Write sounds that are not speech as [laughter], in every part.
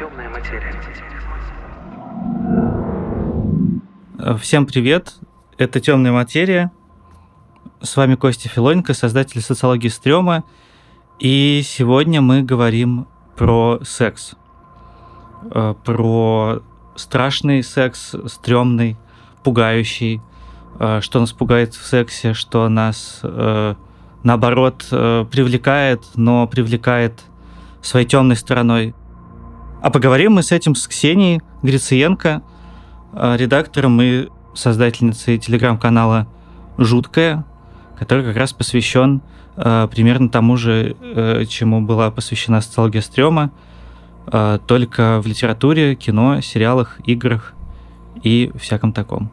Темная материя. Всем привет, это «Темная материя». С вами Костя Филоненко, создатель социологии стрёма. И сегодня мы говорим про секс. Э, про страшный секс, стрёмный, пугающий. Э, что нас пугает в сексе, что нас, э, наоборот, привлекает, но привлекает своей темной стороной. А поговорим мы с этим с Ксенией Грициенко, редактором и создательницей телеграм-канала «Жуткая», который как раз посвящен э, примерно тому же, э, чему была посвящена социология стрёма, э, только в литературе, кино, сериалах, играх и всяком таком.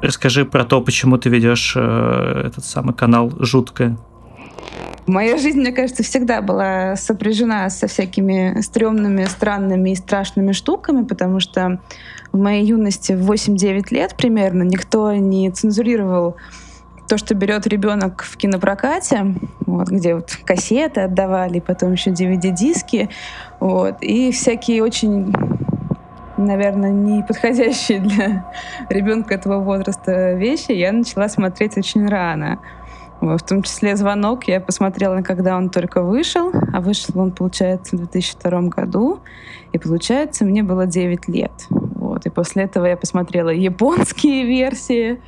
Расскажи про то, почему ты ведешь э, этот самый канал «Жуткая». Моя жизнь, мне кажется, всегда была сопряжена со всякими стрёмными, странными и страшными штуками, потому что в моей юности в 8-9 лет примерно никто не цензурировал то, что берет ребенок в кинопрокате, вот, где вот кассеты отдавали, потом еще DVD-диски, вот, и всякие очень наверное, не подходящие для ребенка этого возраста вещи, я начала смотреть очень рано. В том числе «Звонок» я посмотрела, когда он только вышел, а вышел он, получается, в 2002 году, и, получается, мне было 9 лет. Вот. И после этого я посмотрела японские версии,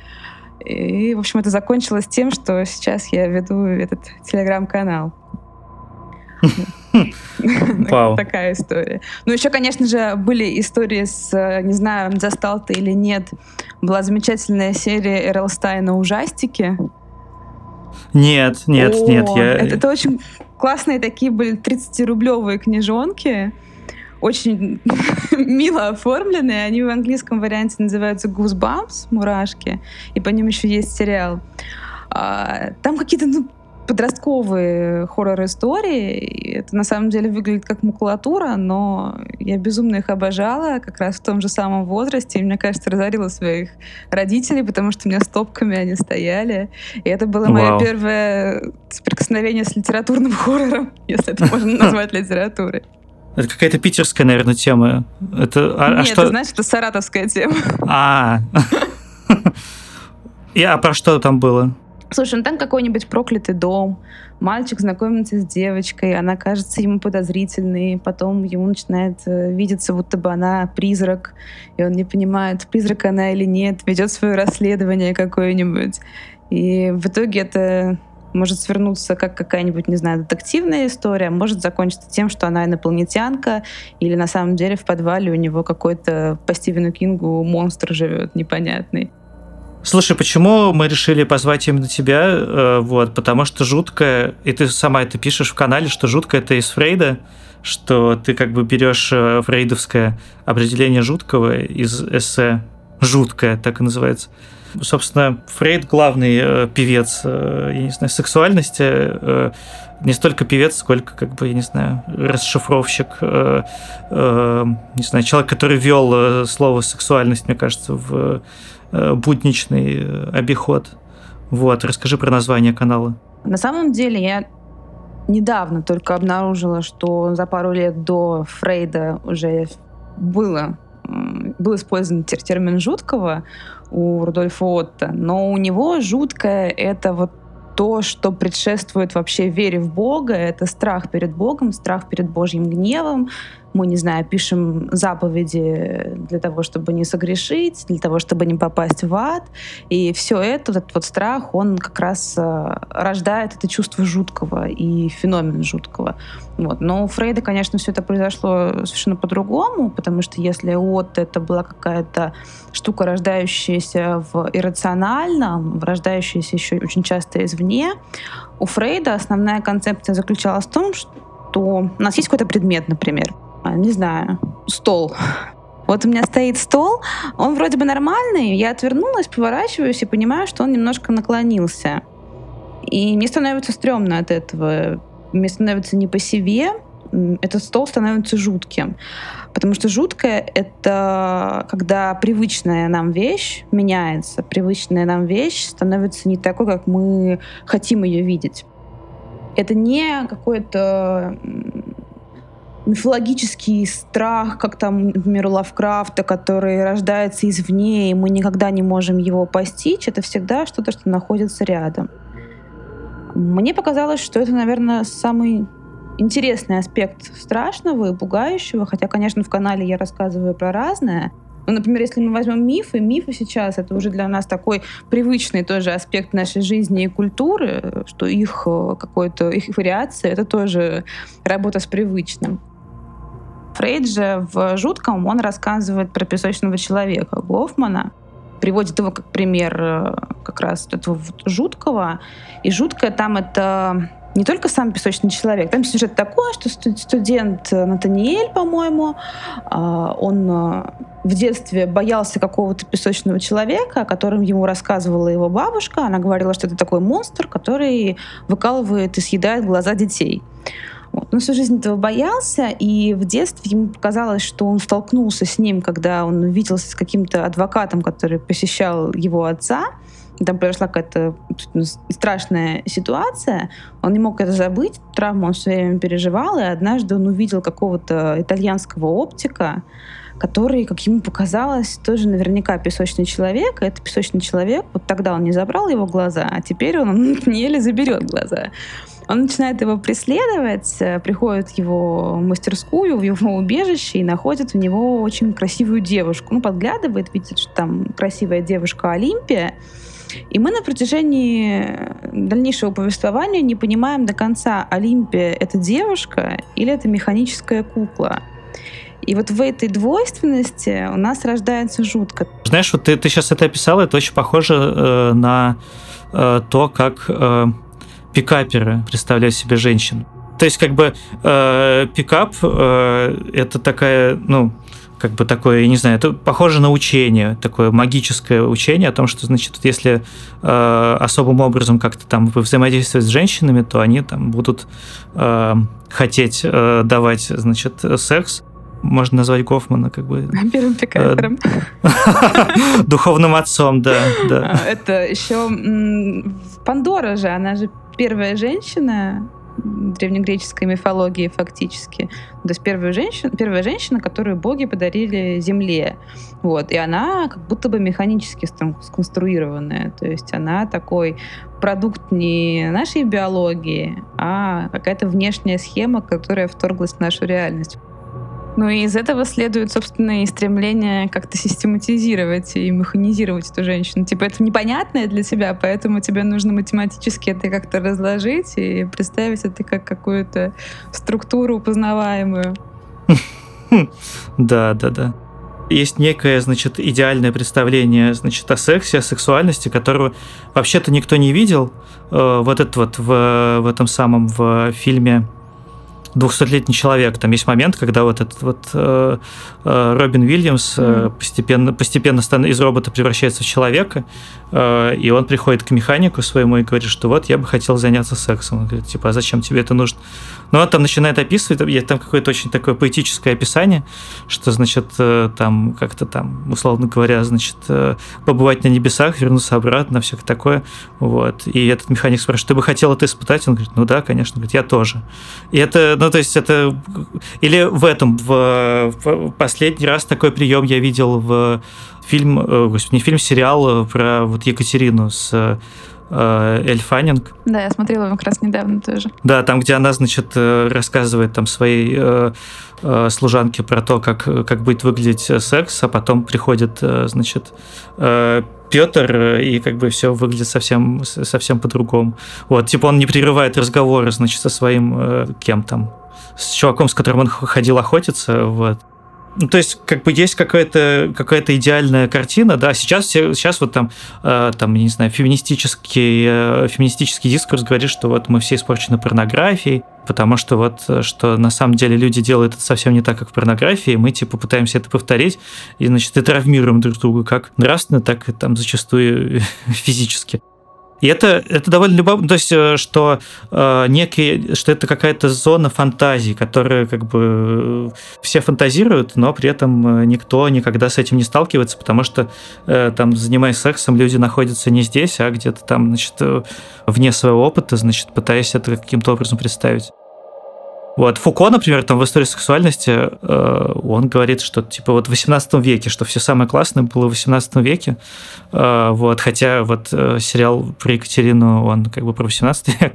и, в общем, это закончилось тем, что сейчас я веду этот телеграм-канал. [laughs] [laughs] Такая история. Ну, еще, конечно же, были истории с, не знаю, застал ты или нет, была замечательная серия Эрл Стайна «Ужастики». Нет, нет, О, нет. Я... Это, это очень классные такие были 30-рублевые книжонки очень [laughs] мило оформленные. Они в английском варианте называются Goosebumps, мурашки, и по ним еще есть сериал. А, там какие-то ну, подростковые хоррор-истории. Это на самом деле выглядит как макулатура, но я безумно их обожала как раз в том же самом возрасте. И, мне кажется, разорила своих родителей, потому что у меня стопками они стояли. И это было Вау. мое первое соприкосновение с литературным хоррором, [laughs] если это можно назвать литературой. Это какая-то питерская, наверное, тема. Это, а, а Нет, а что... значит, это саратовская тема. А, [laughs] и а про что там было? Слушай, ну там какой-нибудь проклятый дом, мальчик знакомится с девочкой, она кажется ему подозрительной, потом ему начинает э, видеться, будто бы она призрак, и он не понимает, призрак она или нет, ведет свое расследование какое-нибудь. И в итоге это может свернуться как какая-нибудь, не знаю, детективная история, может закончиться тем, что она инопланетянка, или на самом деле в подвале у него какой-то по Стивену Кингу монстр живет непонятный. Слушай, почему мы решили позвать именно тебя? Э, вот, потому что жутко, и ты сама это пишешь в канале, что жутко это из Фрейда, что ты как бы берешь э, фрейдовское определение жуткого из эссе «Жуткое», так и называется. Собственно, Фрейд главный э, певец, я не знаю, сексуальности, не столько певец, сколько, как бы, я не знаю, расшифровщик, э, э, не знаю, человек, который вел слово сексуальность, мне кажется, в будничный э, обиход. Вот, расскажи про название канала. На самом деле я недавно только обнаружила, что за пару лет до Фрейда уже было был использован термин жуткого у Рудольфа Отто, но у него жуткое — это вот то, что предшествует вообще вере в Бога, это страх перед Богом, страх перед Божьим гневом, мы, не знаю, пишем заповеди для того, чтобы не согрешить, для того, чтобы не попасть в ад. И все это, этот вот страх, он как раз э, рождает это чувство жуткого и феномен жуткого. Вот. Но у Фрейда, конечно, все это произошло совершенно по-другому, потому что если от это была какая-то штука, рождающаяся в иррациональном, рождающаяся еще очень часто извне, у Фрейда основная концепция заключалась в том, что у нас есть какой-то предмет, например, не знаю, стол. Вот у меня стоит стол, он вроде бы нормальный, я отвернулась, поворачиваюсь и понимаю, что он немножко наклонился. И мне становится стрёмно от этого. Мне становится не по себе, этот стол становится жутким. Потому что жуткое — это когда привычная нам вещь меняется, привычная нам вещь становится не такой, как мы хотим ее видеть. Это не какое-то мифологический страх, как там, например, у Лавкрафта, который рождается извне, и мы никогда не можем его постичь, это всегда что-то, что находится рядом. Мне показалось, что это, наверное, самый интересный аспект страшного и пугающего, хотя, конечно, в канале я рассказываю про разное. Ну, например, если мы возьмем мифы, мифы сейчас это уже для нас такой привычный тоже аспект нашей жизни и культуры, что их э, какой-то их вариация это тоже работа с привычным. Фрейд же в «Жутком» он рассказывает про песочного человека Гофмана, приводит его как пример э, как раз этого вот жуткого. И жуткое там это не только сам песочный человек. Там сюжет такой, что студент Натаниэль, по-моему, а, он э, в детстве боялся какого-то песочного человека, о котором ему рассказывала его бабушка. Она говорила, что это такой монстр, который выкалывает и съедает глаза детей. Вот. Он всю жизнь этого боялся, и в детстве ему показалось, что он столкнулся с ним, когда он увиделся с каким-то адвокатом, который посещал его отца. Там произошла какая-то страшная ситуация. Он не мог это забыть, травму он все время переживал, и однажды он увидел какого-то итальянского оптика, который, как ему показалось, тоже наверняка песочный человек. И это песочный человек. Вот тогда он не забрал его глаза, а теперь он [laughs] еле заберет глаза. Он начинает его преследовать, э, приходит в его мастерскую, в его убежище и находит в него очень красивую девушку. Ну, подглядывает, видит, что там красивая девушка Олимпия. И мы на протяжении дальнейшего повествования не понимаем до конца, Олимпия — это девушка или это механическая кукла. И вот в этой двойственности у нас рождается жутко. Знаешь, вот ты, ты сейчас это описала, это очень похоже э, на э, то, как э, пикаперы представляют себе женщин. То есть, как бы, э, пикап э, это такая, ну, как бы такое, я не знаю, это похоже на учение, такое магическое учение о том, что, значит, если э, особым образом как-то там взаимодействовать с женщинами, то они там будут э, хотеть э, давать, значит, секс, можно назвать Гофмана как бы... Первым пикапером. [laughs] Духовным отцом, да. да. А, это еще Пандора же, она же первая женщина древнегреческой мифологии фактически. То есть первая женщина, первая женщина, которую боги подарили Земле. Вот. И она как будто бы механически сконструированная. То есть она такой продукт не нашей биологии, а какая-то внешняя схема, которая вторглась в нашу реальность. Ну и из этого следует, собственно, и стремление как-то систематизировать и механизировать эту женщину. Типа это непонятное для тебя, поэтому тебе нужно математически это как-то разложить и представить это как какую-то структуру узнаваемую. Да, да, да. Есть некое, значит, идеальное представление, значит, о сексе, о сексуальности, которого вообще-то никто не видел. Э, вот это вот в, в этом самом в фильме 200-летний человек. Там есть момент, когда вот этот вот э, э, Робин Уильямс э, постепенно, постепенно стан, из робота превращается в человека, э, и он приходит к механику своему и говорит, что вот я бы хотел заняться сексом. Он говорит, типа, а зачем тебе это нужно? Но ну, он там начинает описывать, там какое-то очень такое поэтическое описание, что, значит, э, там как-то там, условно говоря, значит, э, побывать на небесах, вернуться обратно, все такое. Вот. И этот механик спрашивает, ты бы хотел это испытать? Он говорит, ну да, конечно. Говорит, я тоже. И это ну, то есть это... Или в этом, в, в последний раз такой прием я видел в фильм, э, господи, не фильм, сериал про вот Екатерину с Эль Фаннинг. Да, я смотрела его как раз недавно тоже. Да, там, где она, значит, э, рассказывает там своей служанке про то, как, как будет выглядеть секс, а потом приходит, значит, Петр, э, и как бы все выглядит совсем, совсем по-другому. Вот, типа он не прерывает разговоры, значит, со своим э, кем там, с чуваком, с которым он ходил охотиться, вот. Ну, то есть, как бы есть какая-то какая идеальная картина, да, сейчас, все, сейчас вот там, э, там, не знаю, феминистический, э, феминистический дискурс говорит, что вот мы все испорчены порнографией, потому что вот, что на самом деле люди делают это совсем не так, как в порнографии, мы, типа, пытаемся это повторить, и, значит, и травмируем друг друга как нравственно, так и там зачастую [laughs] физически. И это, это довольно любопытно, то есть, э, что э, некий, что это какая-то зона фантазии, которая как бы э, все фантазируют, но при этом э, никто никогда с этим не сталкивается, потому что э, там, занимаясь сексом, люди находятся не здесь, а где-то там, значит, вне своего опыта, значит, пытаясь это каким-то образом представить. Вот Фуко, например, там в истории сексуальности, э, он говорит, что типа вот в 18 веке, что все самое классное было в 18 веке, э, вот, хотя вот э, сериал про Екатерину, он как бы про 18 [laughs] век,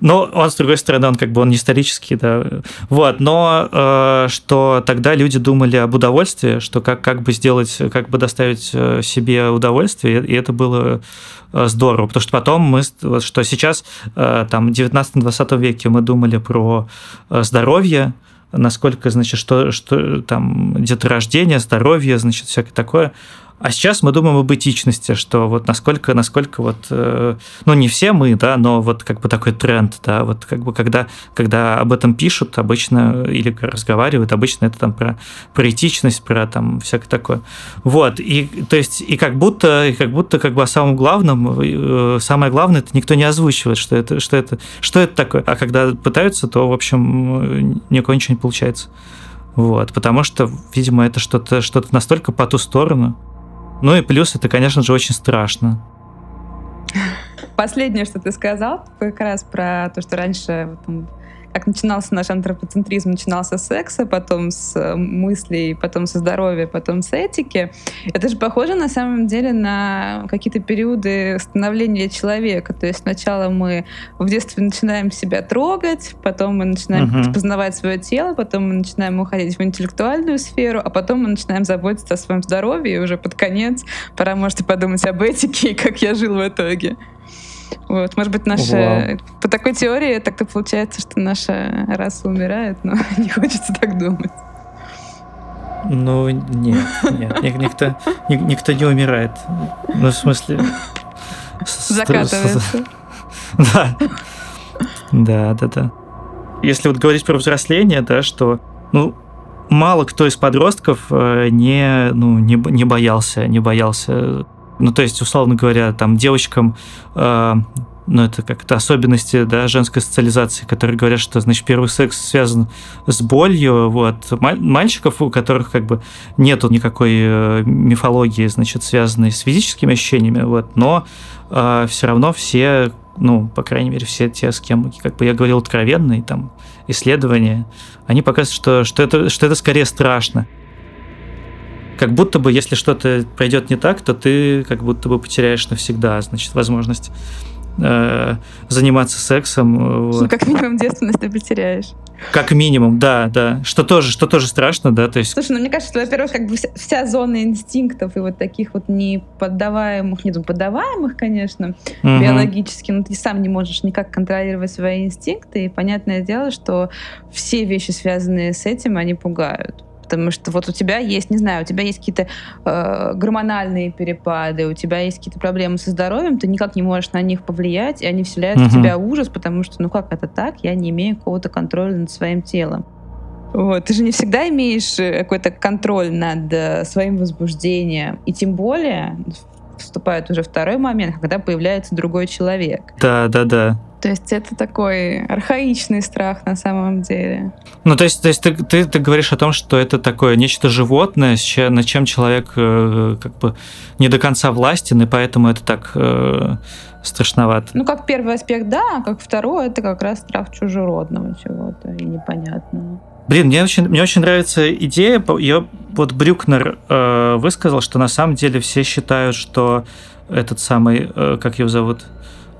но он, с другой стороны, он как бы он не исторический, да, вот, но э, что тогда люди думали об удовольствии, что как, как бы сделать, как бы доставить э, себе удовольствие, и это было Э, здорово, потому что потом мы, что сейчас, э, там, в 19-20 веке мы думали про э, здоровье, насколько, значит, что, что там деторождение, здоровье, значит, всякое такое. А сейчас мы думаем об этичности, что вот насколько, насколько вот, э, ну не все мы, да, но вот как бы такой тренд, да, вот как бы когда, когда об этом пишут обычно или разговаривают, обычно это там про, про этичность, про там всякое такое. Вот, и то есть и как будто, и как будто как бы о самом главном, э, самое главное, это никто не озвучивает, что это, что это, что это такое. А когда пытаются, то, в общем, никакого ничего не получается. Вот, потому что, видимо, это что-то что настолько по ту сторону, ну и плюс это, конечно же, очень страшно. Последнее, что ты сказал, как раз про то, что раньше там, начинался наш антропоцентризм, начинался с секса, потом с э, мыслей, потом со здоровья, потом с этики. Это же похоже на самом деле на какие-то периоды становления человека. То есть сначала мы в детстве начинаем себя трогать, потом мы начинаем uh-huh. познавать свое тело, потом мы начинаем уходить в интеллектуальную сферу, а потом мы начинаем заботиться о своем здоровье, и уже под конец пора, может, и подумать об этике и как я жил в итоге. Вот, может быть, наша... Вау. По такой теории так-то получается, что наша раса умирает, но [laughs] не хочется так думать. Ну, нет, нет, никто, никто не умирает. Ну, в смысле... Закатывается. Да. Да, да, да. Если вот говорить про взросление, да, что, ну, мало кто из подростков э, не, ну, не, не боялся, не боялся ну, то есть, условно говоря, там девочкам э, ну, это как-то особенности да, женской социализации, которые говорят, что, значит, первый секс связан с болью, вот, мальчиков, у которых как бы нету никакой э, мифологии, значит, связанной с физическими ощущениями, вот, но э, все равно все, ну, по крайней мере, все те, с кем, как бы я говорил, откровенные там исследования, они показывают, что, что, это, что это скорее страшно как будто бы, если что-то пройдет не так, то ты как будто бы потеряешь навсегда, значит, возможность э, заниматься сексом. Э, вот. Ну, как минимум девственность ты потеряешь. Как минимум, да, да. Что тоже, что тоже страшно, да, то есть... Слушай, ну мне кажется, во-первых, как бы вся, вся зона инстинктов и вот таких вот неподдаваемых, нет, поддаваемых, конечно, угу. биологически, но ты сам не можешь никак контролировать свои инстинкты, и понятное дело, что все вещи, связанные с этим, они пугают. Потому что вот у тебя есть, не знаю, у тебя есть какие-то э, гормональные перепады, у тебя есть какие-то проблемы со здоровьем, ты никак не можешь на них повлиять, и они вселяют угу. в тебя ужас, потому что, ну как это так, я не имею какого-то контроля над своим телом. Вот. Ты же не всегда имеешь э, какой-то контроль над э, своим возбуждением. И тем более вступает уже второй момент, когда появляется другой человек. Да, да, да. То есть это такой архаичный страх на самом деле. Ну, то есть, то есть ты, ты, ты говоришь о том, что это такое нечто животное, над чем человек э, как бы не до конца властен, и поэтому это так э, страшновато. Ну, как первый аспект, да, а как второй, это как раз страх чужеродного чего-то и непонятного. Блин, мне очень, мне очень нравится идея. Ее вот Брюкнер э, высказал, что на самом деле все считают, что этот самый, э, как его зовут,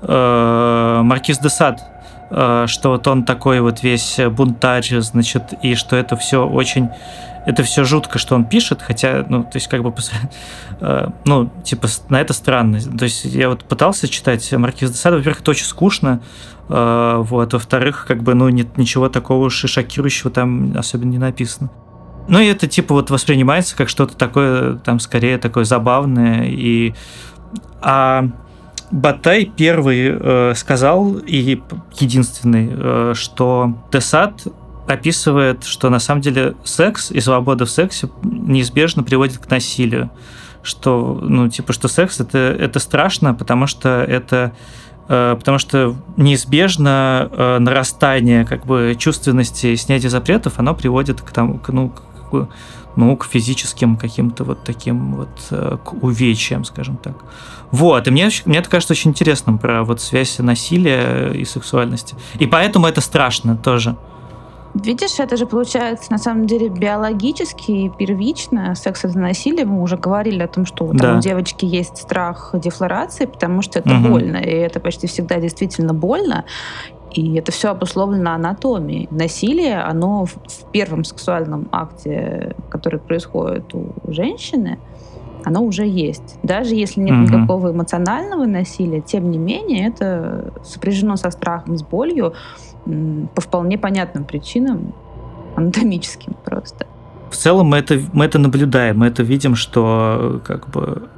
э, Маркиз де Сад, э, что вот он такой вот весь бунтарь, значит, и что это все очень это все жутко, что он пишет, хотя, ну, то есть, как бы, э, ну, типа, на это странно. То есть, я вот пытался читать Маркиз де Сада, во-первых, это очень скучно, вот, во-вторых, как бы, ну, нет ничего такого уж и шокирующего там особенно не написано. Ну, и это, типа, вот воспринимается как что-то такое, там, скорее, такое забавное, и... А Батай первый э, сказал, и единственный, э, что Десад описывает, что на самом деле секс и свобода в сексе неизбежно приводит к насилию. Что, ну, типа, что секс это, это страшно, потому что это потому что неизбежно э, нарастание как бы чувственности и снятие запретов, оно приводит к тому, к, ну, к, ну, к физическим каким-то вот таким вот э, к увечьям, скажем так. Вот, и мне, мне это кажется очень интересным про вот связь насилия и сексуальности. И поэтому это страшно тоже. Видишь, это же получается на самом деле биологически и первично. Секс это насилие. Мы уже говорили о том, что да. у девочки есть страх дефлорации, потому что это угу. больно. И это почти всегда действительно больно. И это все обусловлено анатомией. Насилие, оно в первом сексуальном акте, который происходит у женщины, оно уже есть. Даже если нет угу. никакого эмоционального насилия, тем не менее это сопряжено со страхом, с болью по вполне понятным причинам, анатомическим просто. В целом мы это, мы это наблюдаем, мы это видим, что как бы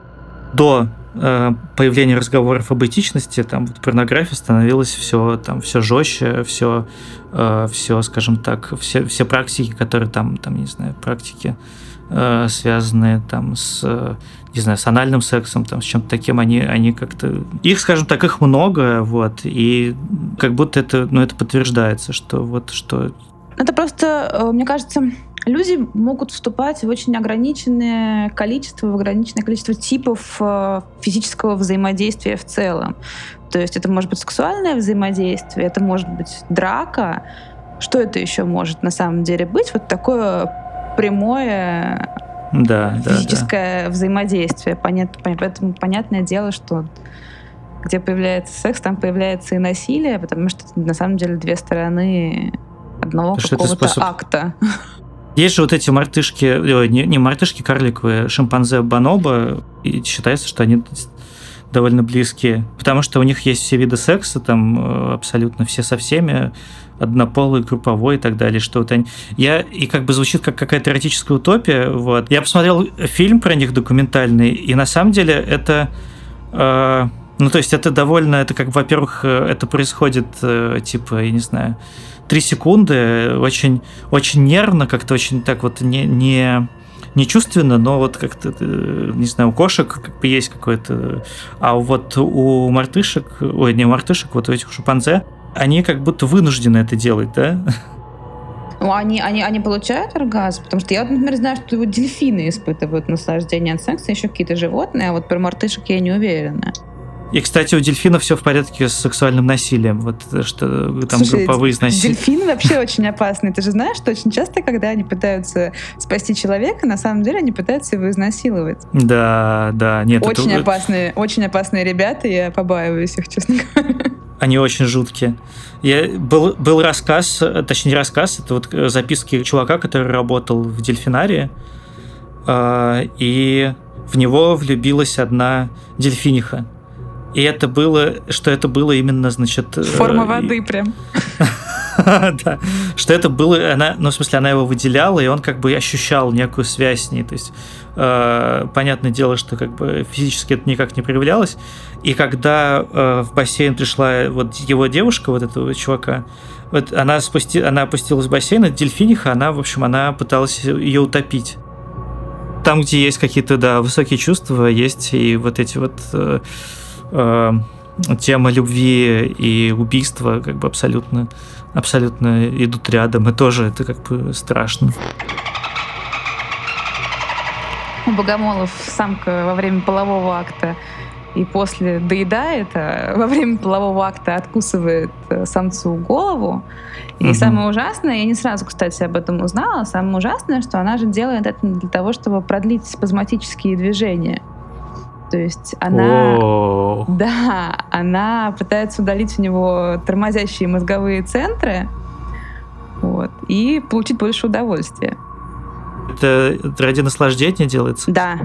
до э, появления разговоров об этичности, там вот порнография становилась все там все жестче, все, э, все, скажем так, все, все практики, которые там, там, не знаю, практики э, связанные там с, не знаю, с анальным сексом, там, с чем-то таким, они, они как-то... Их, скажем так, их много, вот, и как будто это, ну, это подтверждается, что вот, что... Это просто, э, мне кажется, люди могут вступать в очень ограниченное количество, в ограниченное количество типов э, физического взаимодействия в целом. То есть это может быть сексуальное взаимодействие, это может быть драка. Что это еще может на самом деле быть? Вот такое прямое да, физическое да, взаимодействие. Понят, поэтому понятное дело, что где появляется секс, там появляется и насилие, потому что на самом деле две стороны одного какого-то способ... акта. Есть же вот эти мартышки, не, не мартышки, карликовые, шимпанзе бонобо, и считается, что они довольно близкие, потому что у них есть все виды секса, там э, абсолютно все со всеми, однополый, групповой и так далее, что вот они... Я, и как бы звучит как какая-то эротическая утопия, вот. Я посмотрел фильм про них документальный, и на самом деле это... Э, ну, то есть это довольно, это как, во-первых, э, это происходит, э, типа, я не знаю, три секунды, очень, очень нервно, как-то очень так вот не, не, не чувственно, но вот как-то, э, не знаю, у кошек как бы есть какой-то... А вот у мартышек, ой, не у мартышек, вот у этих шимпанзе, они как будто вынуждены это делать, да? Ну, они, они, они получают оргазм? Потому что я, например, знаю, что вот дельфины испытывают наслаждение от секса, еще какие-то животные, а вот про мартышек я не уверена. И, кстати, у дельфинов все в порядке с сексуальным насилием. Вот что там Слушай, групповые изнасилия. Дельфины вообще очень опасные. Ты же знаешь, что очень часто, когда они пытаются спасти человека, на самом деле они пытаются его изнасиловать. Да, да. Нет, очень это... опасные, очень опасные ребята, я побаиваюсь их, честно говоря. Они очень жуткие. Я, был, был рассказ, точнее рассказ, это вот записки чувака, который работал в дельфинарии, э, и в него влюбилась одна дельфиниха. И это было, что это было именно, значит... Форма э, воды прям. [laughs] да, что это было, она, ну, в смысле, она его выделяла, и он как бы ощущал некую связь с ней, то есть э, понятное дело, что как бы физически это никак не проявлялось, и когда э, в бассейн пришла вот его девушка, вот этого чувака, вот она, спусти, она опустилась в бассейн, это дельфиниха, она, в общем, она пыталась ее утопить. Там, где есть какие-то, да, высокие чувства, есть и вот эти вот... Э, э, тема любви и убийства как бы абсолютно, абсолютно идут рядом, и тоже это как бы страшно. У богомолов самка во время полового акта и после доедает, а во время полового акта откусывает э, самцу голову. И угу. самое ужасное, я не сразу, кстати, об этом узнала, самое ужасное, что она же делает это для того, чтобы продлить спазматические движения. То есть она, О [laughs] да, она пытается удалить у него тормозящие мозговые центры, вот, и получить больше удовольствия. Это ради наслаждения делается? Да,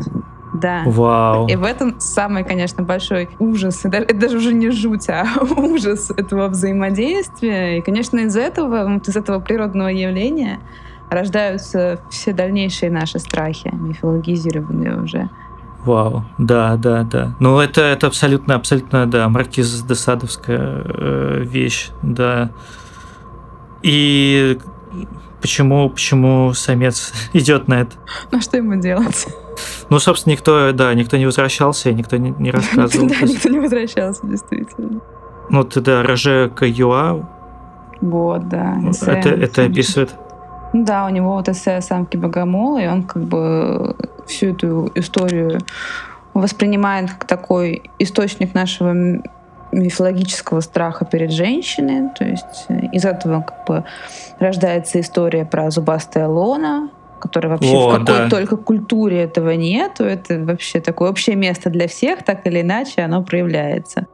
да. Вау. И в этом самый, конечно, большой ужас. Это даже уже не жуть, а [laughs] ужас этого взаимодействия. И, конечно, из этого, вот из этого природного явления рождаются все дальнейшие наши страхи, мифологизированные уже. Вау, да, да, да. Ну, это, это абсолютно, абсолютно, да, маркиз де Садовская э, вещь, да. И почему, почему самец [laughs] идет на это? Ну, что ему делать? Ну, собственно, никто, да, никто не возвращался, и никто не, не [laughs] рассказывал. Да, никто не возвращался, действительно. Ну, ты, да, Роже Каюа. Вот, да. Это, это описывает. Да, у него вот эссе самки богомола, и он как бы всю эту историю воспринимает как такой источник нашего мифологического страха перед женщиной. То есть из этого как бы рождается история про зубастая лона, которая вообще О, в какой да. только культуре этого нету. Это вообще такое общее место для всех, так или иначе оно проявляется.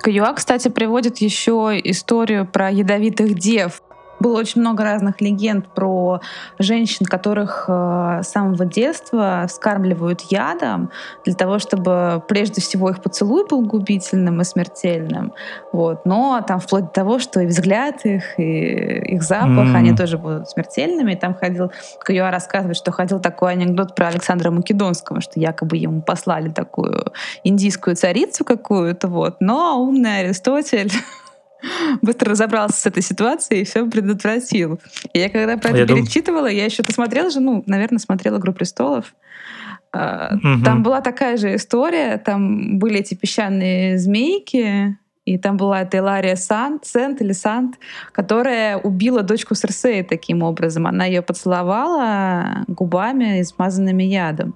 Каюа, кстати, приводит еще историю про ядовитых дев. Было очень много разных легенд про женщин, которых э, с самого детства скармливают ядом для того, чтобы прежде всего их поцелуй был губительным и смертельным. Вот. Но там вплоть до того, что и взгляд их, и их запах, mm. они тоже будут смертельными. И там ходил, Каюа рассказывает, что ходил такой анекдот про Александра Македонского, что якобы ему послали такую индийскую царицу какую-то, вот. Но умный Аристотель [laughs] быстро разобрался с этой ситуацией и все предотвратил. И я когда про это я перечитывала, дум... я еще посмотрела же, ну, наверное, смотрела «Игру престолов». Угу. Там была такая же история, там были эти песчаные змейки, и там была эта Илария Сант, Сент или Сант, которая убила дочку Серсея таким образом. Она ее поцеловала губами, смазанными ядом.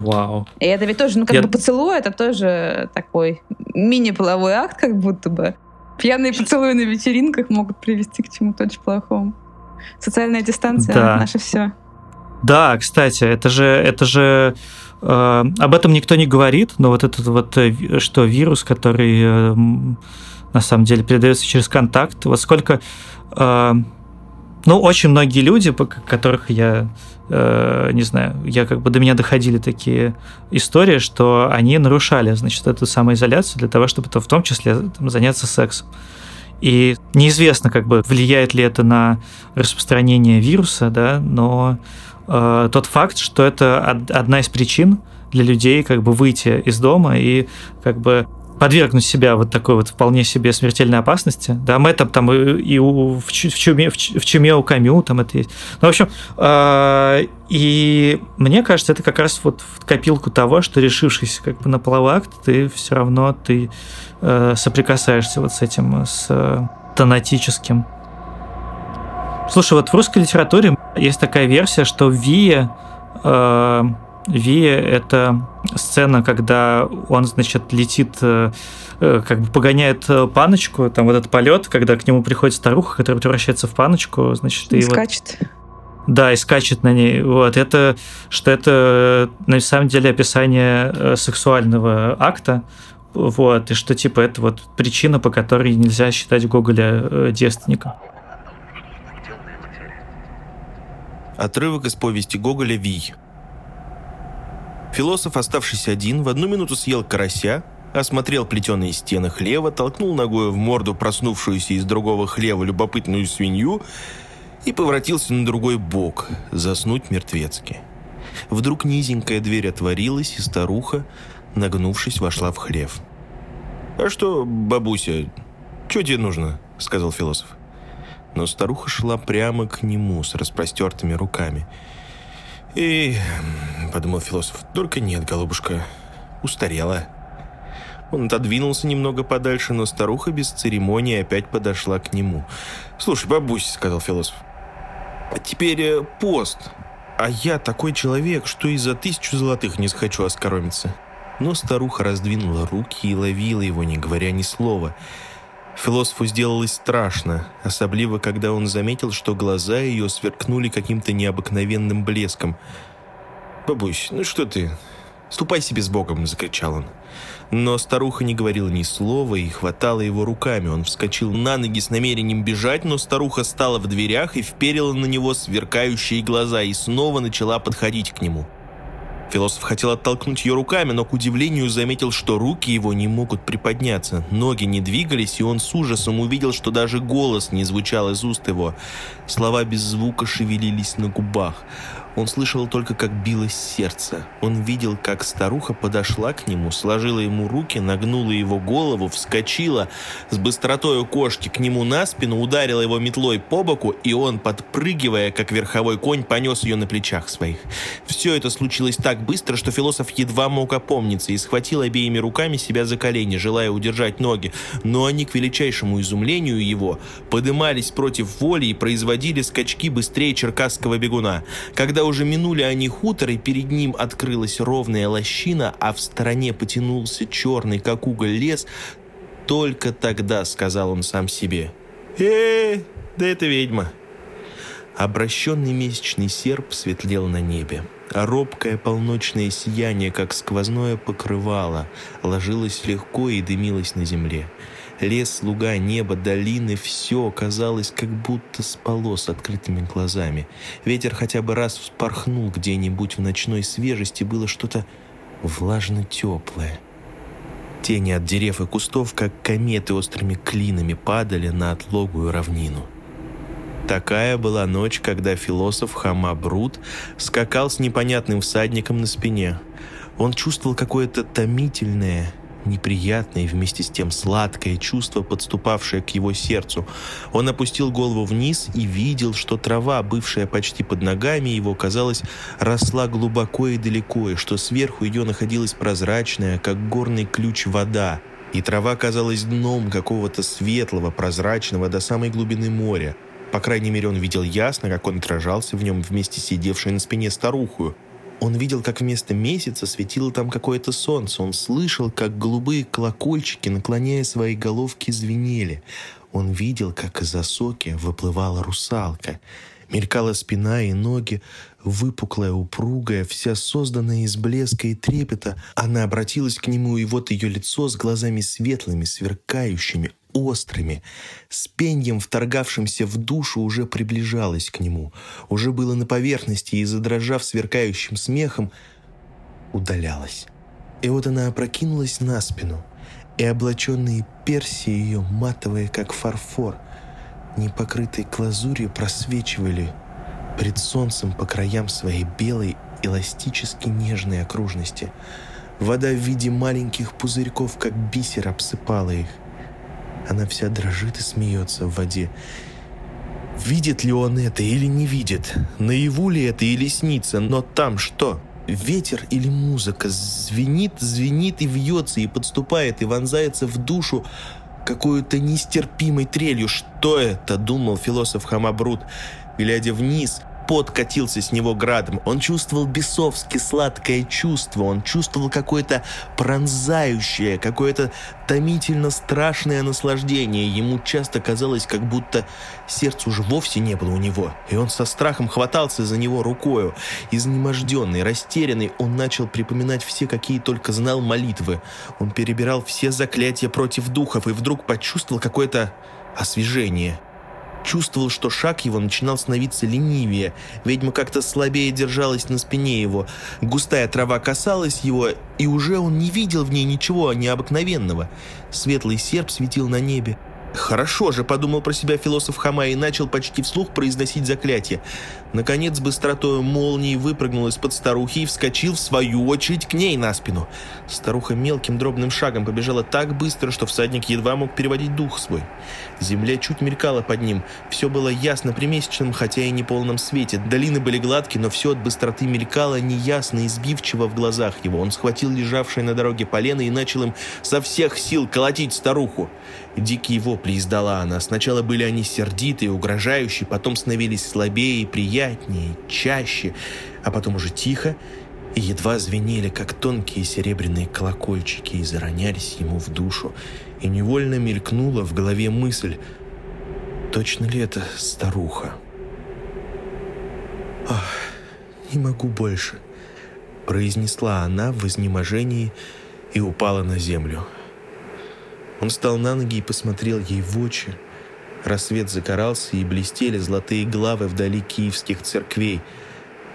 Вау. И это ведь тоже, ну, как Я... бы поцелуй, это тоже такой мини-половой акт, как будто бы. Пьяные поцелуи на вечеринках могут привести к чему-то очень плохому. Социальная дистанция да. наше все. Да, кстати, это же, это же э, об этом никто не говорит, но вот этот вот э, что вирус, который э, на самом деле передается через контакт, вот сколько, э, ну, очень многие люди, которых я э, не знаю, я как бы до меня доходили такие истории, что они нарушали, значит, эту самоизоляцию для того, чтобы -то в том числе там, заняться сексом. И неизвестно, как бы влияет ли это на распространение вируса, да, но э, тот факт, что это одна из причин для людей как бы выйти из дома и как бы подвергнуть себя вот такой вот вполне себе смертельной опасности. Да, мы это там и, и у, в, чуме, в, в чуме у Камю там это есть. Ну, в общем, э, и мне кажется, это как раз вот в копилку того, что решившись как бы на половой акт, ты все равно ты э, соприкасаешься вот с этим, с э, тонатическим. Слушай, вот в русской литературе есть такая версия, что Вия э, Вия — это сцена, когда он, значит, летит, э, э, как бы погоняет э, паночку, там вот этот полет, когда к нему приходит старуха, которая превращается в паночку, значит, и, и скачет. Вот, да, и скачет на ней. Вот это, что это на самом деле описание сексуального акта, вот, и что типа это вот причина, по которой нельзя считать Гоголя девственником. Отрывок из повести Гоголя «Вий». Философ, оставшись один, в одну минуту съел карася, осмотрел плетеные стены хлева, толкнул ногой в морду проснувшуюся из другого хлева любопытную свинью и поворотился на другой бок, заснуть мертвецки. Вдруг низенькая дверь отворилась, и старуха, нагнувшись, вошла в хлев. «А что, бабуся, что тебе нужно?» — сказал философ. Но старуха шла прямо к нему с распростертыми руками — и, подумал философ, только нет, голубушка, устарела. Он отодвинулся немного подальше, но старуха без церемонии опять подошла к нему. «Слушай, бабусь», — сказал философ, — «а теперь э, пост. А я такой человек, что и за тысячу золотых не схочу оскоромиться». Но старуха раздвинула руки и ловила его, не говоря ни слова — Философу сделалось страшно, особливо когда он заметил, что глаза ее сверкнули каким-то необыкновенным блеском. «Бабусь, ну что ты? Ступай себе с Богом!» — закричал он. Но старуха не говорила ни слова и хватала его руками. Он вскочил на ноги с намерением бежать, но старуха стала в дверях и вперила на него сверкающие глаза и снова начала подходить к нему. Философ хотел оттолкнуть ее руками, но к удивлению заметил, что руки его не могут приподняться. Ноги не двигались, и он с ужасом увидел, что даже голос не звучал из уст его. Слова без звука шевелились на губах. Он слышал только, как билось сердце. Он видел, как старуха подошла к нему, сложила ему руки, нагнула его голову, вскочила с быстротой кошки к нему на спину, ударила его метлой по боку, и он, подпрыгивая, как верховой конь, понес ее на плечах своих. Все это случилось так быстро, что философ едва мог опомниться и схватил обеими руками себя за колени, желая удержать ноги, но они, к величайшему изумлению его, подымались против воли и производили скачки быстрее черкасского бегуна. Когда уже минули они хутор, и перед ним открылась ровная лощина, а в стороне потянулся черный, как уголь, лес, только тогда сказал он сам себе. э да это ведьма!» Обращенный месячный серп светлел на небе. Робкое полночное сияние, как сквозное покрывало, ложилось легко и дымилось на земле. Лес, луга, небо, долины — все казалось, как будто спало с открытыми глазами. Ветер хотя бы раз вспорхнул где-нибудь в ночной свежести, было что-то влажно-теплое. Тени от дерев и кустов, как кометы острыми клинами, падали на отлогую равнину. Такая была ночь, когда философ Хама Брут скакал с непонятным всадником на спине. Он чувствовал какое-то томительное, неприятное и вместе с тем сладкое чувство, подступавшее к его сердцу. Он опустил голову вниз и видел, что трава, бывшая почти под ногами его, казалось, росла глубоко и далеко, и что сверху ее находилась прозрачная, как горный ключ, вода. И трава казалась дном какого-то светлого, прозрачного до самой глубины моря. По крайней мере, он видел ясно, как он отражался в нем вместе сидевшей на спине старуху. Он видел, как вместо месяца светило там какое-то солнце. Он слышал, как голубые колокольчики, наклоняя свои головки, звенели. Он видел, как из осоки выплывала русалка. Мелькала спина и ноги, выпуклая, упругая, вся созданная из блеска и трепета. Она обратилась к нему, и вот ее лицо с глазами светлыми, сверкающими, острыми, с пеньем, вторгавшимся в душу, уже приближалось к нему, уже было на поверхности и, задрожав сверкающим смехом, удалялась. И вот она опрокинулась на спину, и облаченные перси ее, матовые, как фарфор, не покрытые глазурью, просвечивали пред солнцем по краям своей белой, эластически нежной окружности. Вода в виде маленьких пузырьков, как бисер, обсыпала их. Она вся дрожит и смеется в воде. Видит ли он это или не видит? Наяву ли это или снится? Но там что? Ветер или музыка? Звенит, звенит и вьется, и подступает, и вонзается в душу какой-то нестерпимой трелью. Что это? Думал философ Хамабрут, глядя вниз пот катился с него градом. Он чувствовал бесовски сладкое чувство. Он чувствовал какое-то пронзающее, какое-то томительно страшное наслаждение. Ему часто казалось, как будто сердца уже вовсе не было у него. И он со страхом хватался за него рукою. Изнеможденный, растерянный, он начал припоминать все, какие только знал молитвы. Он перебирал все заклятия против духов и вдруг почувствовал какое-то освежение – Чувствовал, что шаг его начинал становиться ленивее. Ведьма как-то слабее держалась на спине его. Густая трава касалась его, и уже он не видел в ней ничего необыкновенного. Светлый серп светил на небе. «Хорошо же», — подумал про себя философ Хама и начал почти вслух произносить заклятие. Наконец, быстротой молнии выпрыгнул из-под старухи и вскочил, в свою очередь, к ней на спину. Старуха мелким дробным шагом побежала так быстро, что всадник едва мог переводить дух свой. Земля чуть мелькала под ним. Все было ясно при месячном, хотя и не полном свете. Долины были гладкие, но все от быстроты мелькало неясно и сбивчиво в глазах его. Он схватил лежавшее на дороге полено и начал им со всех сил колотить старуху. Дикие вопли издала она. Сначала были они сердитые, угрожающие, потом становились слабее и приятнее, чаще, а потом уже тихо и едва звенели, как тонкие серебряные колокольчики, и заронялись ему в душу. И невольно мелькнула в голове мысль, точно ли это старуха? «Ах, не могу больше», — произнесла она в изнеможении и упала на землю. Он встал на ноги и посмотрел ей в очи. Рассвет загорался, и блестели золотые главы вдали киевских церквей.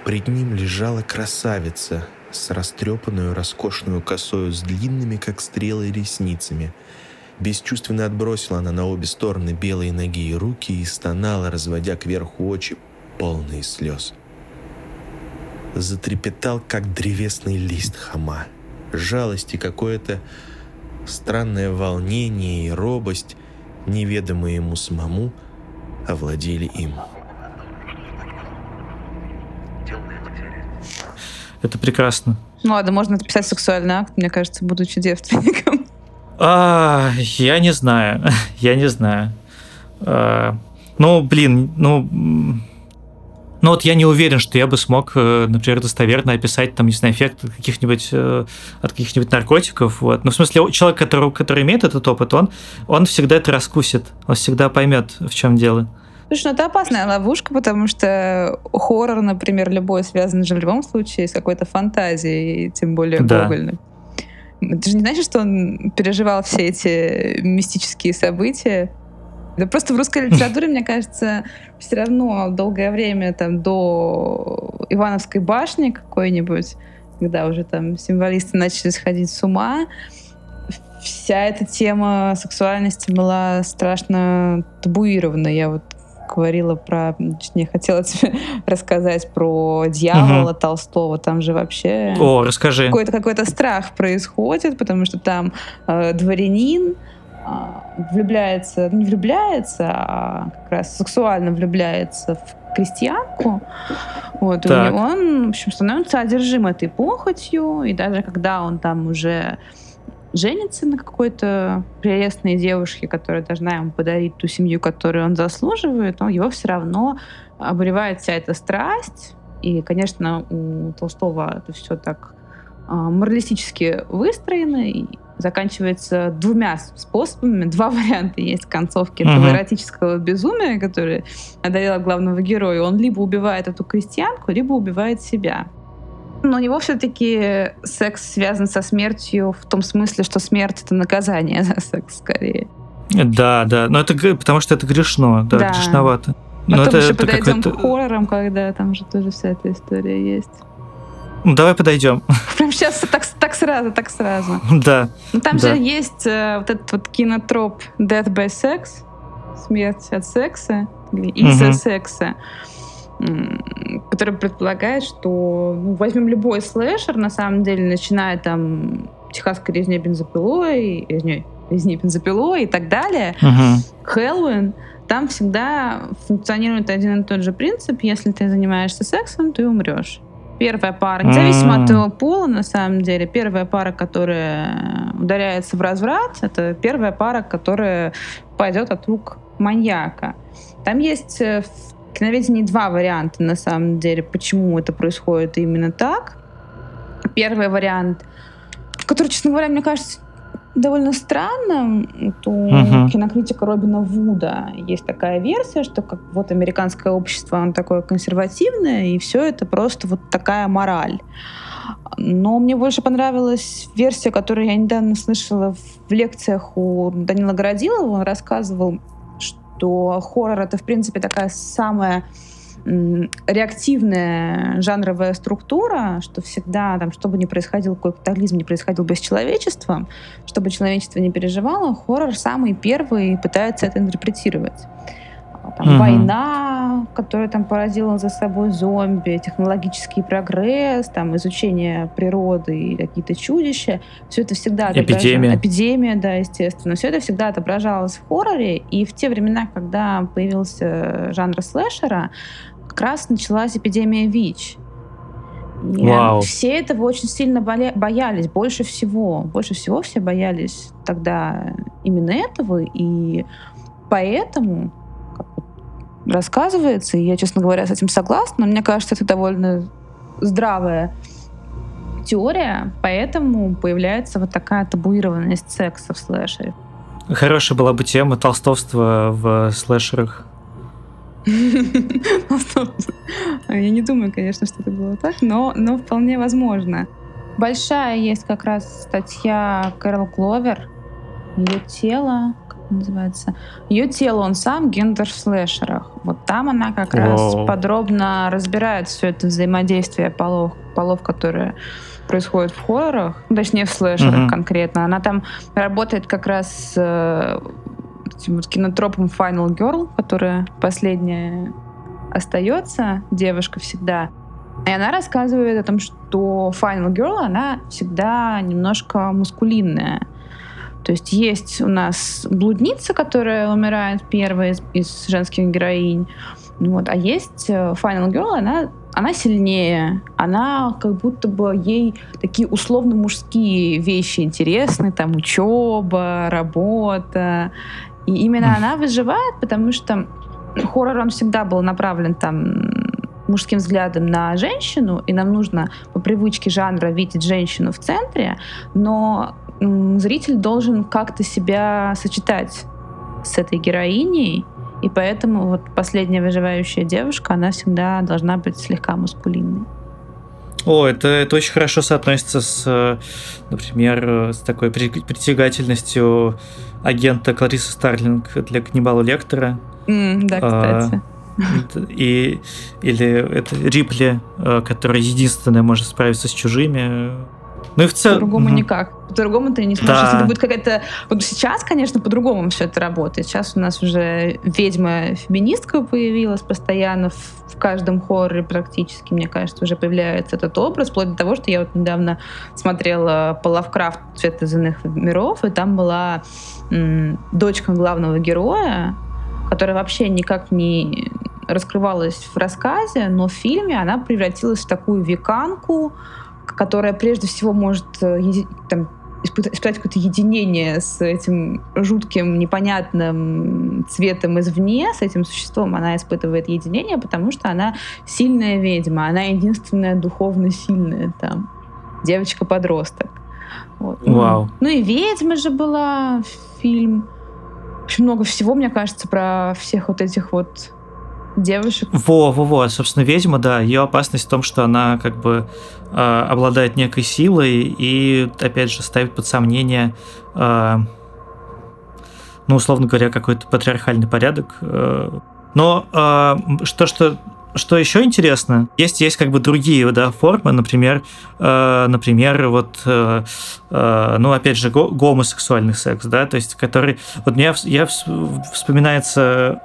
Пред ним лежала красавица с растрепанную роскошную косою с длинными, как стрелы, ресницами. Бесчувственно отбросила она на обе стороны белые ноги и руки и стонала, разводя кверху очи, полные слез. затрепетал, как древесный лист хама. Жалость и какое-то странное волнение и робость, неведомые ему самому, овладели им. Это прекрасно. Ну ладно, можно написать сексуальный акт, мне кажется, будучи девственником. А, я не знаю. [laughs] я не знаю. А, ну, блин, ну... Ну вот я не уверен, что я бы смог, э, например, достоверно описать, там, не знаю, эффект каких-нибудь э, от каких-нибудь наркотиков. Вот. Ну, в смысле, человек, который, который имеет этот опыт, он, он всегда это раскусит, он всегда поймет, в чем дело. Слушай, ну это опасная ловушка, потому что хоррор, например, любой связан же в любом случае с какой-то фантазией, тем более да. гогольной. Ты же не знаешь, что он переживал все эти мистические события? Да просто в русской литературе, мне кажется, все равно долгое время там до Ивановской башни какой-нибудь, когда уже там символисты начали сходить с ума, вся эта тема сексуальности была страшно табуирована. Я вот говорила про... Не хотела тебе [laughs] рассказать про дьявола угу. Толстого. Там же вообще... О, расскажи. Какой-то какой страх происходит, потому что там э, дворянин влюбляется... Не влюбляется, а как раз сексуально влюбляется в крестьянку. Вот, так. и он, в общем, становится одержим этой похотью, и даже когда он там уже женится на какой-то прелестной девушке, которая должна ему подарить ту семью, которую он заслуживает, но его все равно обуревает вся эта страсть. И, конечно, у Толстого это все так моралистически выстроено и заканчивается двумя способами. [laughs] Два варианта есть концовки uh-huh. этого эротического безумия, который одолела главного героя. Он либо убивает эту крестьянку, либо убивает себя. Но у него все-таки секс связан со смертью в том смысле, что смерть это наказание за [laughs] секс скорее. Да, да. Но это потому что это грешно, да, да. грешновато. Но Потом это, еще это подойдем к хоррорам, когда там же тоже вся эта история есть. Ну, давай подойдем. [laughs] Прям сейчас так, так сразу, так сразу. Да. Ну, там да. же есть э, вот этот вот кинотроп Death by Sex, смерть от секса, или из-за угу. секса который предполагает, что ну, возьмем любой слэшер, на самом деле, начиная там техасской резни бензопилой, резни, резни бензопилой и так далее, uh-huh. Хэллоуин, там всегда функционирует один и тот же принцип. Если ты занимаешься сексом, ты умрешь. Первая пара, независимо mm-hmm. от твоего пола, на самом деле, первая пара, которая ударяется в разврат, это первая пара, которая пойдет от рук маньяка. Там есть э, киноведении два варианта, на самом деле, почему это происходит именно так. Первый вариант, который, честно говоря, мне кажется, довольно странным. Это у uh-huh. кинокритика Робина Вуда есть такая версия, что как вот американское общество, оно такое консервативное, и все это просто вот такая мораль. Но мне больше понравилась версия, которую я недавно слышала в лекциях у Данила Городилова. Он рассказывал что хоррор — это, в принципе, такая самая реактивная жанровая структура, что всегда, там, что бы ни происходило, какой катаклизм не происходил бы с человечеством, чтобы человечество не переживало, хоррор самый первый пытается это интерпретировать там, угу. война, которая там породила за собой зомби, технологический прогресс, там, изучение природы и какие-то чудища. Все это всегда Эпидемия. Эпидемия, да, естественно. Все это всегда отображалось в хорроре. И в те времена, когда появился жанр слэшера, как раз началась эпидемия ВИЧ. Вау. Все этого очень сильно боялись, больше всего. Больше всего все боялись тогда именно этого, и поэтому рассказывается, и я, честно говоря, с этим согласна, но мне кажется, это довольно здравая теория, поэтому появляется вот такая табуированность секса в слэшере. Хорошая была бы тема толстовства в слэшерах. [laughs] Я не думаю, конечно, что это было так, но, но вполне возможно. Большая есть как раз статья Кэрол Гловер, ее тело, называется. Ее тело, он сам гендер в слэшерах. Вот там она как Воу. раз подробно разбирает все это взаимодействие полов, полов, которые происходят в хоррорах, ну, точнее в слэшерах mm-hmm. конкретно. Она там работает как раз с э, этим вот кинотропом Final Girl, которая последняя остается, девушка всегда. И она рассказывает о том, что Final Girl, она всегда немножко мускулинная. То есть есть у нас блудница, которая умирает первой из, из женских героинь, вот, а есть э, Final Girl, она, она сильнее, она как будто бы ей такие условно мужские вещи интересны, там учеба, работа, и именно она выживает, потому что хоррор, он всегда был направлен там мужским взглядом на женщину, и нам нужно по привычке жанра видеть женщину в центре, но зритель должен как-то себя сочетать с этой героиней, и поэтому вот последняя выживающая девушка, она всегда должна быть слегка мускулинной. О, это, это очень хорошо соотносится с, например, с такой притягательностью агента Кларисы Старлинг для Каннибала Лектора. Mm, да, а, кстати. И, или это Рипли, э, которая единственная может справиться с чужими. Ну и в целом... По-другому угу. никак. По-другому ты не сможешь. Да. Если это будет какая-то... Вот сейчас, конечно, по-другому все это работает. Сейчас у нас уже ведьма-феминистка появилась постоянно в, каждом хорроре практически, мне кажется, уже появляется этот образ, вплоть до того, что я вот недавно смотрела по Лавкрафту «Цвет из иных миров», и там была м- дочка главного героя, которая вообще никак не раскрывалась в рассказе, но в фильме она превратилась в такую веканку, которая прежде всего может э, там, испытать какое-то единение с этим жутким, непонятным цветом извне, с этим существом, она испытывает единение, потому что она сильная ведьма, она единственная духовно сильная там, девочка-подросток. Вот. Вау. Ну и «Ведьма» же была фильм. Очень много всего, мне кажется, про всех вот этих вот девушек. Во, во, во, собственно, ведьма, да, ее опасность в том, что она как бы э, обладает некой силой и, опять же, ставит под сомнение, э, ну, условно говоря, какой-то патриархальный порядок. Э. Но э, что, что что еще интересно, есть есть как бы другие да, формы, например, э, например, вот, э, ну опять же, го гомосексуальный секс, да, то есть который, вот мне я вспоминается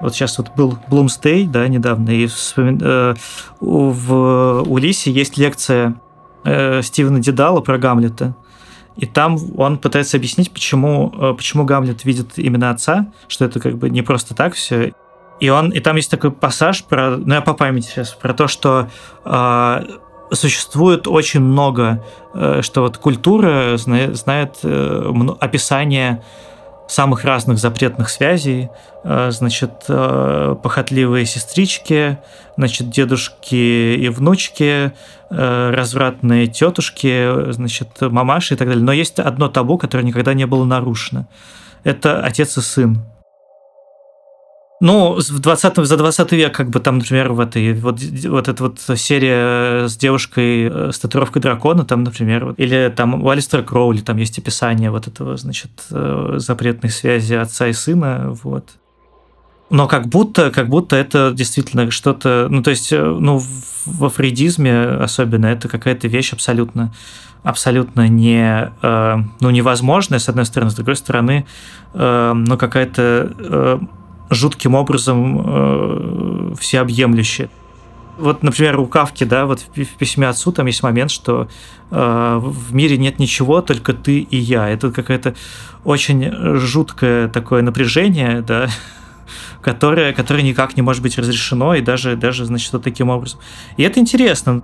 вот сейчас вот был Блумстей, да, недавно, и вспомин... э, в Улисе есть лекция э, Стивена Дедала про Гамлета. И там он пытается объяснить, почему, э, почему Гамлет видит именно отца, что это как бы не просто так все. И он, и там есть такой пассаж про, ну я по памяти сейчас, про то, что э, существует очень много, э, что вот культура знает, знает э, описание самых разных запретных связей, э, значит, э, похотливые сестрички, значит, дедушки и внучки, э, развратные тетушки, значит, мамаши и так далее. Но есть одно табу, которое никогда не было нарушено. Это отец и сын. Ну, в 20, за 20 век, как бы там, например, в этой вот, вот эта вот серия с девушкой э, с татуировкой дракона, там, например, или там у Алистера Кроули там есть описание вот этого, значит, э, запретной связи отца и сына, вот. Но как будто, как будто это действительно что-то, ну, то есть, э, ну, во фрейдизме особенно это какая-то вещь абсолютно абсолютно не, ну, невозможная, с одной стороны, с другой стороны, ну, какая-то жутким образом э, всеобъемлюще. Вот, например, у Кавки, да, вот в, в письме отцу там есть момент, что э, в мире нет ничего, только ты и я. Это какое-то очень жуткое такое напряжение, да, [laughs] которое, которое никак не может быть разрешено, и даже, даже значит, вот таким образом. И это интересно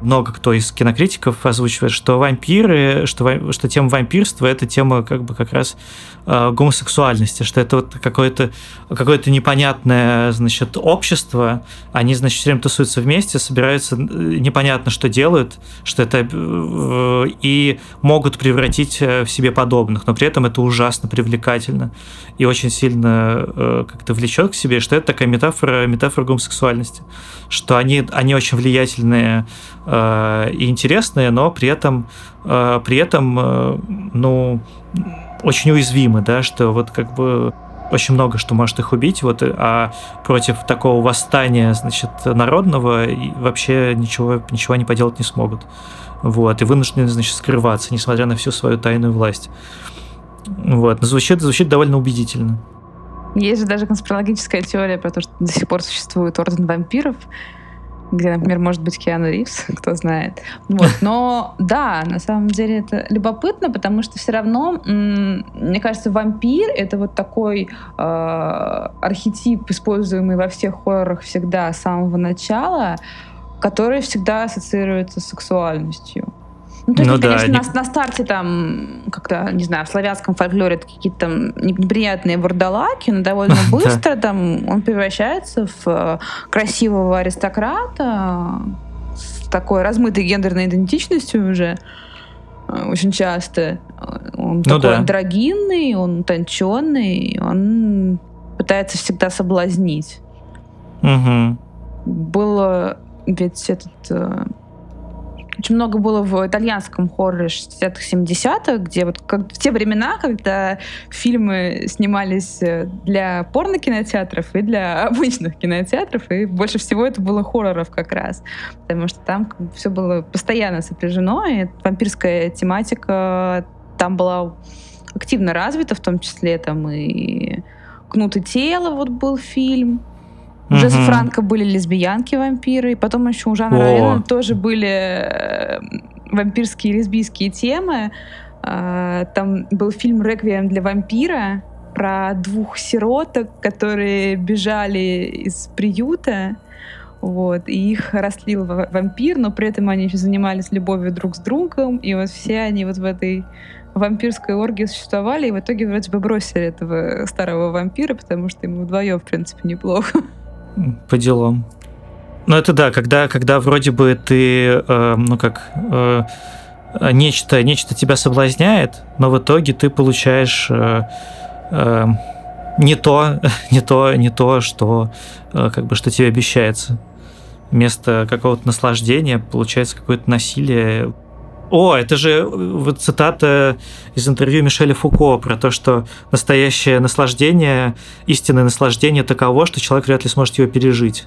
много кто из кинокритиков озвучивает, что вампиры, что, что тема вампирства это тема как бы как раз э, гомосексуальности, что это вот какое-то какое непонятное, значит, общество, они, значит, все время тусуются вместе, собираются, непонятно, что делают, что это э, и могут превратить в себе подобных, но при этом это ужасно привлекательно и очень сильно э, как-то влечет к себе, что это такая метафора, метафора гомосексуальности, что они, они очень влиятельные э, и интересные, но при этом, э, при этом э, ну, очень уязвимы, да, что вот как бы очень много что может их убить, вот, а против такого восстания, значит, народного вообще ничего, ничего они поделать не смогут. Вот, и вынуждены, значит, скрываться, несмотря на всю свою тайную власть. Вот, но звучит, звучит довольно убедительно. Есть же даже конспирологическая теория про то, что до сих пор существует орден вампиров, где, например, может быть Киану Ривз, [laughs] кто знает. Вот. Но да, на самом деле это любопытно, потому что все равно, мне кажется, вампир — это вот такой э, архетип, используемый во всех хоррорах всегда с самого начала, который всегда ассоциируется с сексуальностью. Ну, то есть, ну, да, конечно, не... на, на старте там, как-то, не знаю, в славянском фольклоре какие-то там неприятные вурдалаки, но довольно [laughs] быстро там он превращается в э, красивого аристократа с такой размытой гендерной идентичностью уже э, очень часто. Он ну, такой да. андрогинный, он утонченный, он пытается всегда соблазнить. Угу. Было ведь этот э, очень много было в итальянском хорроре 60-х, 70-х, где вот как в те времена, когда фильмы снимались э, для порно-кинотеатров и для [laughs] обычных кинотеатров, и больше всего это было хорроров как раз, потому что там все было постоянно сопряжено, и вампирская тематика там была активно развита, в том числе там и «Кнут тело» вот был фильм, у Джесса угу. Франка были лесбиянки-вампиры, и потом еще у Жана Равена тоже были э, вампирские лесбийские темы. А, там был фильм «Реквием для вампира» про двух сироток, которые бежали из приюта, вот, и их растлил вампир, но при этом они еще занимались любовью друг с другом, и вот все они вот в этой вампирской оргии существовали, и в итоге вроде бы бросили этого старого вампира, потому что ему вдвоем, в принципе, неплохо. По делам. Ну, это да, когда, когда вроде бы ты, э, ну как, э, нечто, нечто тебя соблазняет, но в итоге ты получаешь э, э, не то, [laughs] не то, не то, что э, как бы что тебе обещается. Вместо какого-то наслаждения получается какое-то насилие, о, это же э, вот цитата из интервью Мишеля Фуко про то, что настоящее наслаждение, истинное наслаждение таково, что человек вряд ли сможет его пережить.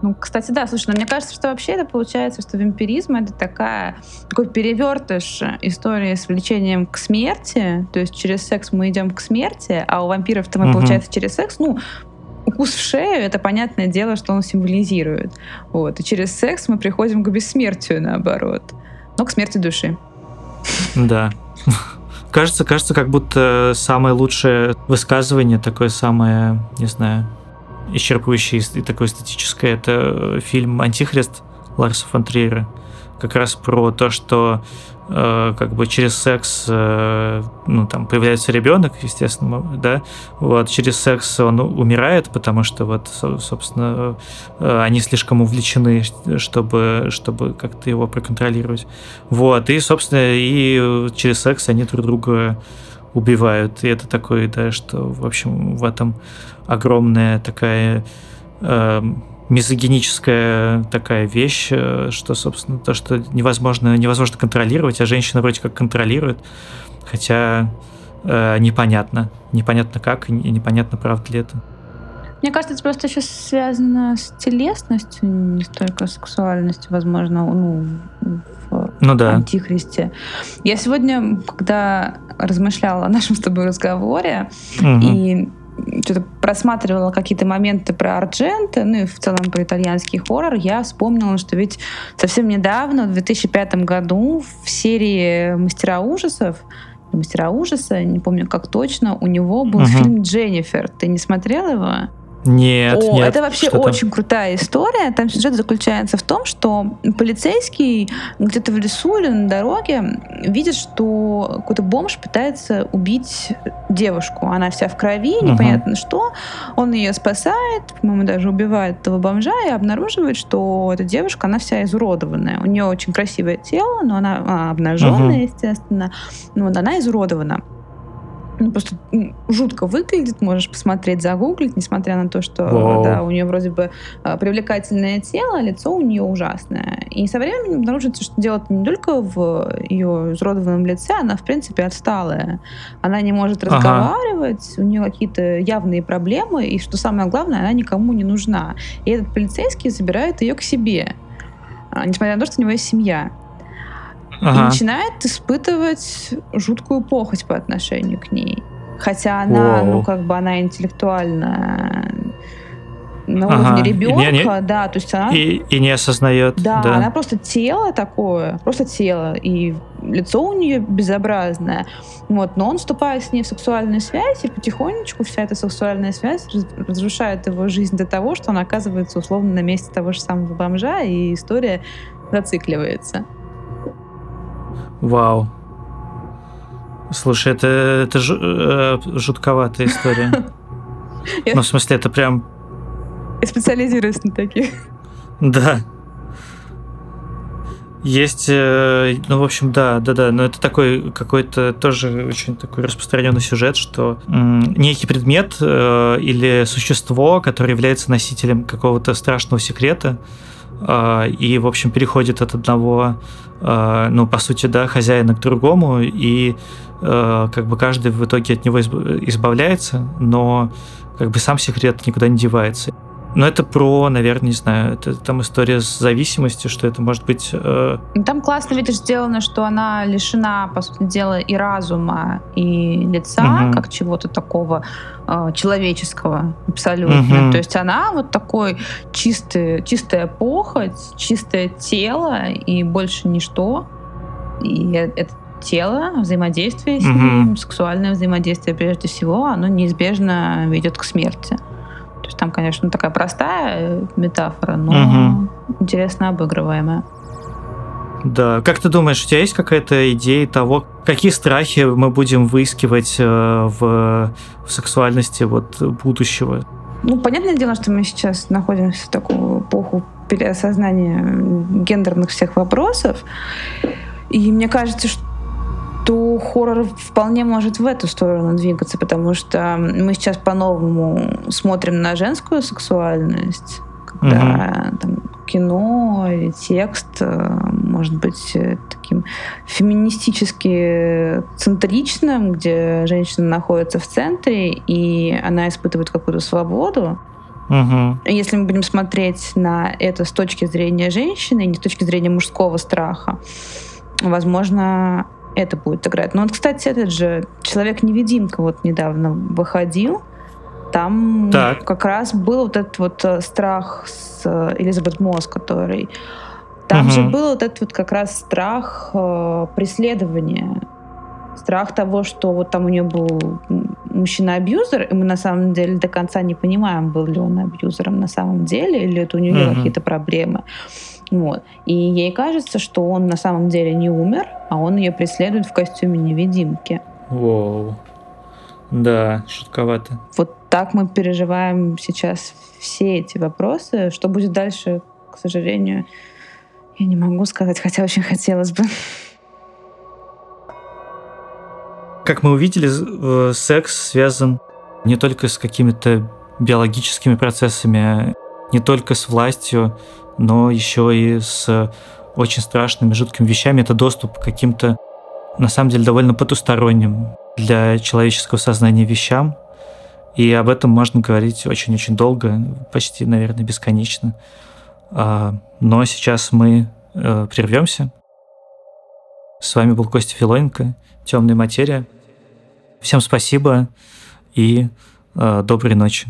Ну, кстати, да, слушай, но мне кажется, что вообще это получается, что вампиризм — это такая, такой перевертыш истории с влечением к смерти, то есть через секс мы идем к смерти, а у вампиров-то мы, угу. получается, через секс, ну, укус в шею — это понятное дело, что он символизирует. Вот. И через секс мы приходим к бессмертию, наоборот но к смерти души. Да. Кажется, кажется, как будто самое лучшее высказывание, такое самое, не знаю, исчерпывающее и такое эстетическое, это фильм «Антихрист» Ларса фон Триера. Как раз про то, что Э, как бы через секс, э, ну, там, появляется ребенок, естественно, да, вот, через секс он умирает, потому что вот, собственно, э, они слишком увлечены, чтобы, чтобы как-то его проконтролировать. Вот, и, собственно, и через секс они друг друга убивают. И это такое, да, что, в общем, в этом огромная такая мизогиническая такая вещь, э, что, собственно, то, что невозможно, невозможно контролировать, а женщина вроде как контролирует, хотя э, непонятно. Непонятно как и непонятно, правда ли это. Мне кажется, это просто еще связано с телесностью, не столько с сексуальностью, возможно, ну, в ну, да. Антихристе. Я сегодня, когда размышляла о нашем с тобой разговоре, угу. и что-то просматривала какие-то моменты про Арджента, ну и в целом про итальянский хоррор, я вспомнила, что ведь совсем недавно, в 2005 году, в серии «Мастера ужасов», «Мастера ужаса», не помню как точно, у него был угу. фильм «Дженнифер». Ты не смотрел его? Нет, О, нет. Это вообще очень крутая история. Там сюжет заключается в том, что полицейский где-то в лесу или на дороге видит, что какой-то бомж пытается убить девушку. Она вся в крови, непонятно uh-huh. что. Он ее спасает, по-моему, даже убивает этого бомжа и обнаруживает, что эта девушка, она вся изуродованная. У нее очень красивое тело, но она а, обнаженная, uh-huh. естественно. Но вот она изуродована ну, просто жутко выглядит, можешь посмотреть, загуглить, несмотря на то, что Вау. да, у нее вроде бы а, привлекательное тело, а лицо у нее ужасное. И со временем обнаружится, что дело не только в ее изродованном лице, она, в принципе, отсталая. Она не может разговаривать, ага. у нее какие-то явные проблемы, и, что самое главное, она никому не нужна. И этот полицейский забирает ее к себе, а, несмотря на то, что у него есть семья ага. и начинает испытывать жуткую похоть по отношению к ней. Хотя она, Воу. ну, как бы она интеллектуально на ага. уровне ребенка, не, не, да, то есть она... И, и не осознает. Да, да, она просто тело такое, просто тело, и лицо у нее безобразное, вот, но он вступает с ней в сексуальную связь, и потихонечку вся эта сексуальная связь разрушает его жизнь до того, что он оказывается условно на месте того же самого бомжа, и история зацикливается. Вау. Слушай, это, это э, жутковатая история. [laughs] Ну, в смысле, это прям и специализируюсь на таких. Да. Есть, э, ну, в общем, да, да, да, но это такой какой-то тоже очень такой распространенный сюжет, что некий предмет э, или существо, которое является носителем какого-то страшного секрета, и, в общем, переходит от одного, ну, по сути, да, хозяина к другому, и как бы каждый в итоге от него избавляется, но как бы сам секрет никуда не девается. Но это про, наверное, не знаю, это там история с зависимостью, что это может быть... Э... Там классно, видишь, сделано, что она лишена, по сути дела, и разума, и лица, угу. как чего-то такого э, человеческого абсолютно. Угу. То есть она вот такой чистый, чистая похоть, чистое тело, и больше ничто. И э, это тело, взаимодействие с ним, сексуальное взаимодействие прежде всего, оно неизбежно ведет к смерти. То есть там, конечно, такая простая э, метафора, но угу. интересно обыгрываемая. Да. Как ты думаешь, у тебя есть какая-то идея того, какие страхи мы будем выискивать э, в, в сексуальности вот будущего? Ну, понятное дело, что мы сейчас находимся в такую эпоху переосознания гендерных всех вопросов. И мне кажется, что то хоррор вполне может в эту сторону двигаться, потому что мы сейчас по-новому смотрим на женскую сексуальность, когда угу. там, кино и текст э, может быть э, таким феминистически центричным, где женщина находится в центре, и она испытывает какую-то свободу. Угу. Если мы будем смотреть на это с точки зрения женщины, не с точки зрения мужского страха, возможно, это будет играть. Но вот, кстати, этот же Человек-невидимка вот недавно выходил. Там так. как раз был вот этот вот э, страх с э, Элизабет Мосс, который... Там угу. же был вот этот вот как раз страх э, преследования. Страх того, что вот там у нее был мужчина-абьюзер, и мы на самом деле до конца не понимаем, был ли он абьюзером на самом деле, или это у нее угу. какие-то проблемы. Вот. И ей кажется, что он на самом деле не умер, а он ее преследует в костюме невидимки. Воу. Да, шутковато. Вот так мы переживаем сейчас все эти вопросы. Что будет дальше, к сожалению, я не могу сказать, хотя очень хотелось бы. Как мы увидели, э, секс связан не только с какими-то биологическими процессами, не только с властью, но еще и с очень страшными, жуткими вещами. Это доступ к каким-то, на самом деле, довольно потусторонним для человеческого сознания вещам. И об этом можно говорить очень-очень долго, почти, наверное, бесконечно. А, но сейчас мы э, прервемся. С вами был Костя Филоненко, «Темная материя». Всем спасибо и э, доброй ночи.